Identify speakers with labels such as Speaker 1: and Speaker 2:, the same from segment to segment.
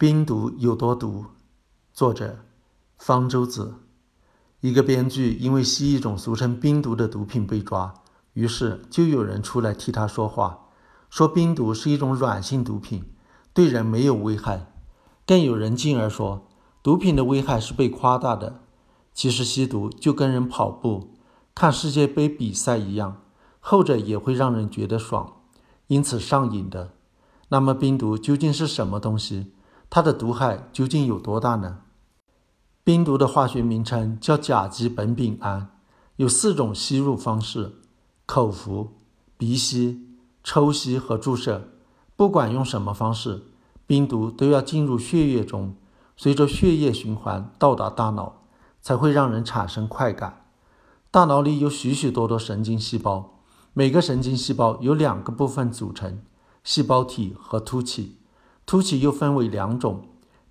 Speaker 1: 冰毒有多毒？作者：方舟子。一个编剧因为吸一种俗称冰毒的毒品被抓，于是就有人出来替他说话，说冰毒是一种软性毒品，对人没有危害。更有人进而说，毒品的危害是被夸大的。其实吸毒就跟人跑步、看世界杯比赛一样，后者也会让人觉得爽，因此上瘾的。那么冰毒究竟是什么东西？它的毒害究竟有多大呢？冰毒的化学名称叫甲基苯丙胺，有四种吸入方式：口服、鼻吸、抽吸和注射。不管用什么方式，冰毒都要进入血液中，随着血液循环到达大脑，才会让人产生快感。大脑里有许许多多神经细胞，每个神经细胞由两个部分组成：细胞体和突起。突起又分为两种，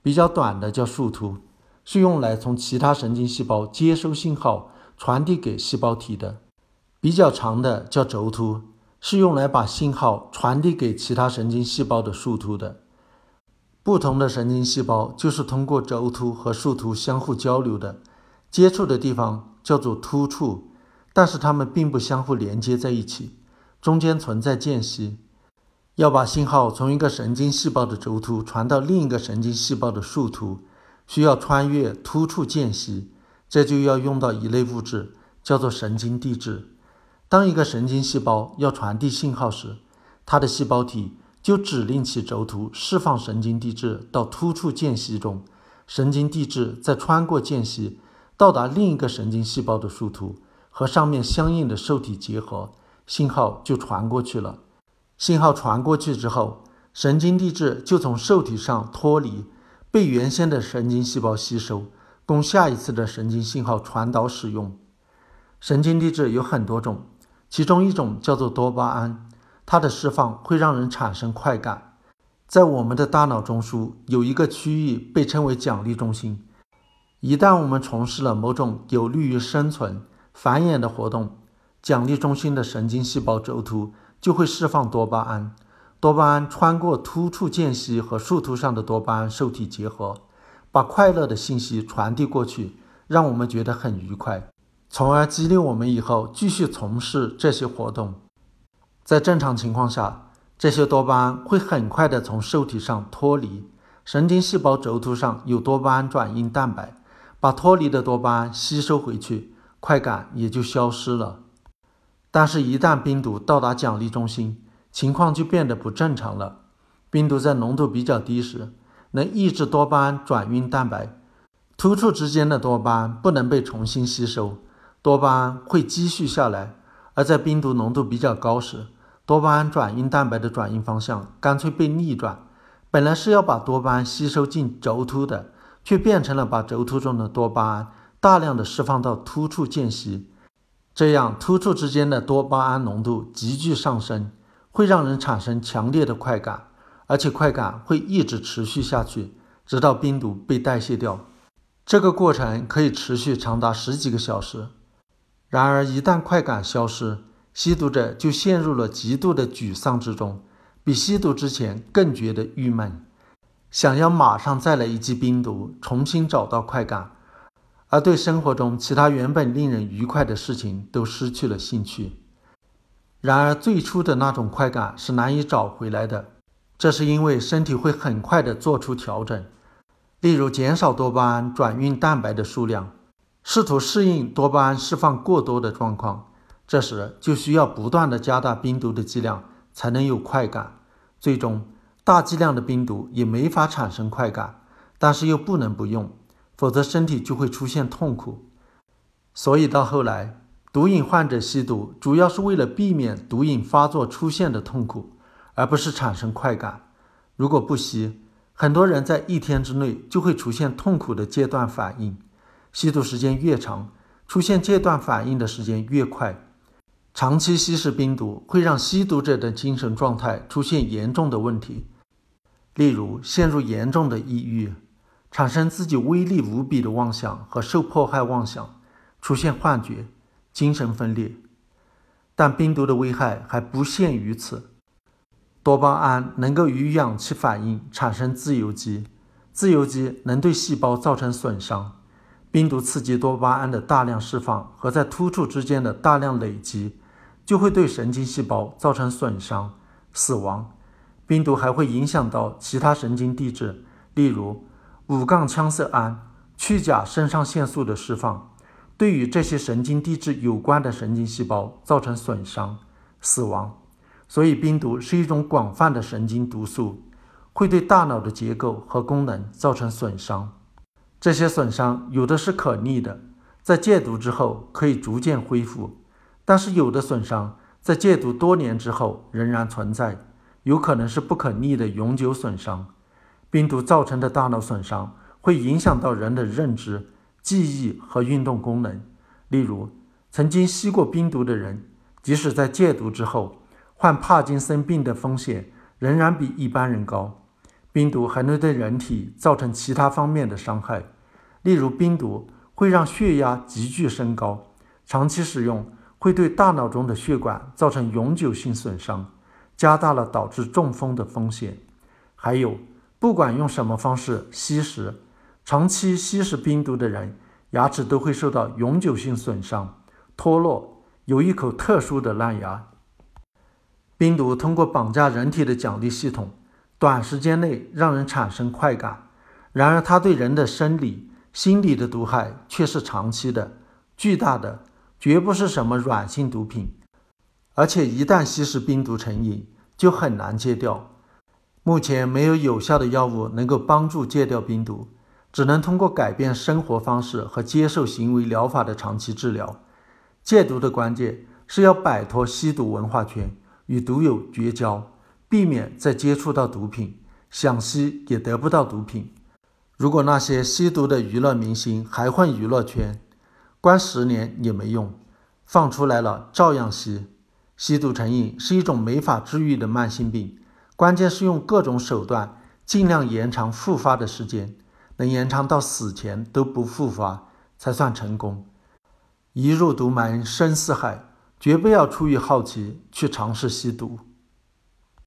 Speaker 1: 比较短的叫树突，是用来从其他神经细胞接收信号传递给细胞体的；比较长的叫轴突，是用来把信号传递给其他神经细胞的树突的。不同的神经细胞就是通过轴突和树突相互交流的，接触的地方叫做突触，但是它们并不相互连接在一起，中间存在间隙。要把信号从一个神经细胞的轴突传到另一个神经细胞的树突，需要穿越突触间隙，这就要用到一类物质，叫做神经递质。当一个神经细胞要传递信号时，它的细胞体就指令其轴突释放神经递质到突触间隙中，神经递质再穿过间隙，到达另一个神经细胞的树突，和上面相应的受体结合，信号就传过去了。信号传过去之后，神经递质就从受体上脱离，被原先的神经细胞吸收，供下一次的神经信号传导使用。神经递质有很多种，其中一种叫做多巴胺，它的释放会让人产生快感。在我们的大脑中枢有一个区域被称为奖励中心，一旦我们从事了某种有利于生存、繁衍的活动，奖励中心的神经细胞轴突。就会释放多巴胺，多巴胺穿过突触间隙和树突上的多巴胺受体结合，把快乐的信息传递过去，让我们觉得很愉快，从而激励我们以后继续从事这些活动。在正常情况下，这些多巴胺会很快的从受体上脱离，神经细胞轴突上有多巴胺转运蛋白，把脱离的多巴胺吸收回去，快感也就消失了。但是，一旦冰毒到达奖励中心，情况就变得不正常了。冰毒在浓度比较低时，能抑制多巴胺转运蛋白，突触之间的多巴胺不能被重新吸收，多巴胺会积蓄下来；而在冰毒浓度比较高时，多巴胺转运蛋白的转运方向干脆被逆转，本来是要把多巴胺吸收进轴突的，却变成了把轴突中的多巴胺大量的释放到突触间隙。这样，突触之间的多巴胺浓度急剧上升，会让人产生强烈的快感，而且快感会一直持续下去，直到冰毒被代谢掉。这个过程可以持续长达十几个小时。然而，一旦快感消失，吸毒者就陷入了极度的沮丧之中，比吸毒之前更觉得郁闷，想要马上再来一剂冰毒，重新找到快感。而对生活中其他原本令人愉快的事情都失去了兴趣。然而，最初的那种快感是难以找回来的，这是因为身体会很快地做出调整，例如减少多巴胺转运蛋白的数量，试图适应多巴胺释放过多的状况。这时就需要不断地加大冰毒的剂量，才能有快感。最终，大剂量的冰毒也没法产生快感，但是又不能不用。否则，身体就会出现痛苦。所以到后来，毒瘾患者吸毒主要是为了避免毒瘾发作出现的痛苦，而不是产生快感。如果不吸，很多人在一天之内就会出现痛苦的戒断反应。吸毒时间越长，出现戒断反应的时间越快。长期吸食冰毒会让吸毒者的精神状态出现严重的问题，例如陷入严重的抑郁。产生自己威力无比的妄想和受迫害妄想，出现幻觉、精神分裂。但冰毒的危害还不限于此。多巴胺能够与氧气反应产生自由基，自由基能对细胞造成损伤。病毒刺激多巴胺的大量释放和在突触之间的大量累积，就会对神经细胞造成损伤、死亡。病毒还会影响到其他神经递质，例如五杠羟色胺、去甲肾上腺素的释放，对与这些神经递质有关的神经细胞造成损伤、死亡。所以，冰毒是一种广泛的神经毒素，会对大脑的结构和功能造成损伤。这些损伤有的是可逆的，在戒毒之后可以逐渐恢复；但是有的损伤在戒毒多年之后仍然存在，有可能是不可逆的永久损伤。病毒造成的大脑损伤会影响到人的认知、记忆和运动功能。例如，曾经吸过冰毒的人，即使在戒毒之后，患帕金森病的风险仍然比一般人高。冰毒还能对人体造成其他方面的伤害，例如冰毒会让血压急剧升高，长期使用会对大脑中的血管造成永久性损伤，加大了导致中风的风险。还有，不管用什么方式吸食，长期吸食冰毒的人，牙齿都会受到永久性损伤、脱落，有一口特殊的烂牙。冰毒通过绑架人体的奖励系统。短时间内让人产生快感，然而它对人的生理、心理的毒害却是长期的、巨大的，绝不是什么软性毒品。而且一旦吸食冰毒成瘾，就很难戒掉。目前没有有效的药物能够帮助戒掉冰毒，只能通过改变生活方式和接受行为疗法的长期治疗。戒毒的关键是要摆脱吸毒文化圈，与毒友绝交。避免再接触到毒品，想吸也得不到毒品。如果那些吸毒的娱乐明星还混娱乐圈，关十年也没用，放出来了照样吸。吸毒成瘾是一种没法治愈的慢性病，关键是用各种手段尽量延长复发的时间，能延长到死前都不复发才算成功。一入毒门深似海，绝不要出于好奇去尝试吸毒。